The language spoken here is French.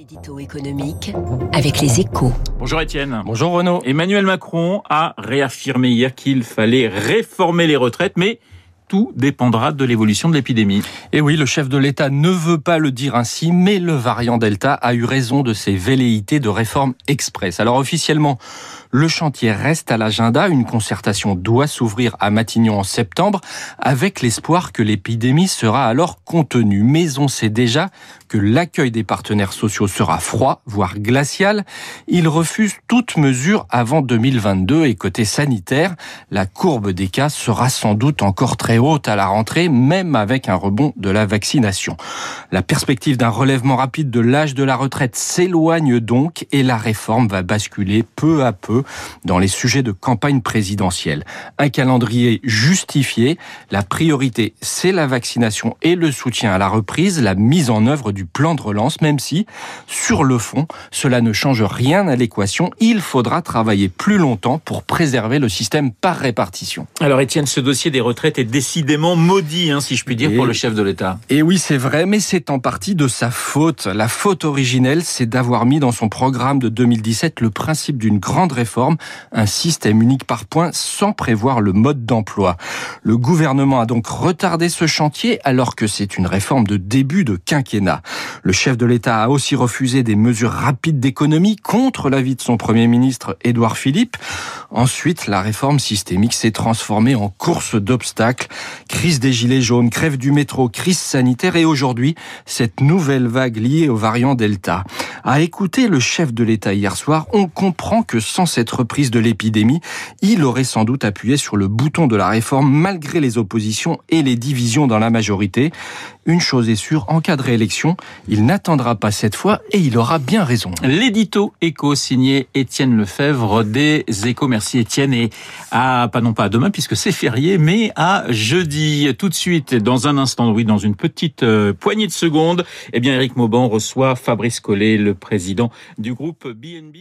L'édito économique avec les échos. Bonjour Étienne. Bonjour Renaud. Emmanuel Macron a réaffirmé hier qu'il fallait réformer les retraites, mais tout dépendra de l'évolution de l'épidémie. Et oui, le chef de l'État ne veut pas le dire ainsi, mais le variant Delta a eu raison de ses velléités de réforme express. Alors officiellement, le chantier reste à l'agenda. Une concertation doit s'ouvrir à Matignon en septembre, avec l'espoir que l'épidémie sera alors contenue. Mais on sait déjà que l'accueil des partenaires sociaux sera froid, voire glacial. Ils refusent toute mesure avant 2022 et côté sanitaire, la courbe des cas sera sans doute encore très haute à la rentrée, même avec un rebond de la vaccination. La perspective d'un relèvement rapide de l'âge de la retraite s'éloigne donc et la réforme va basculer peu à peu dans les sujets de campagne présidentielle. Un calendrier justifié, la priorité c'est la vaccination et le soutien à la reprise, la mise en œuvre du plan de relance, même si, sur le fond, cela ne change rien à l'équation. Il faudra travailler plus longtemps pour préserver le système par répartition. Alors Étienne, ce dossier des retraites est décidément maudit, hein, si je puis dire, et pour le chef de l'État. Et oui, c'est vrai, mais c'est en partie de sa faute. La faute originelle, c'est d'avoir mis dans son programme de 2017 le principe d'une grande réforme, un système unique par points, sans prévoir le mode d'emploi. Le gouvernement a donc retardé ce chantier alors que c'est une réforme de début de quinquennat. Le chef de l'État a aussi refusé des mesures rapides d'économie contre l'avis de son Premier ministre Édouard Philippe. Ensuite, la réforme systémique s'est transformée en course d'obstacles. Crise des gilets jaunes, crève du métro, crise sanitaire et aujourd'hui, cette nouvelle vague liée au variant Delta. À écouter le chef de l'État hier soir, on comprend que sans cette reprise de l'épidémie, il aurait sans doute appuyé sur le bouton de la réforme malgré les oppositions et les divisions dans la majorité. Une chose est sûre, en cas de réélection, il n'attendra pas cette fois et il aura bien raison. L'édito éco signé Étienne Lefebvre des échos. Merci Étienne et à, pas non pas à demain puisque c'est férié, mais à jeudi. Tout de suite, dans un instant, oui, dans une petite euh, poignée de secondes, eh bien, Eric Mauban reçoit Fabrice Collet, le président du groupe BNB.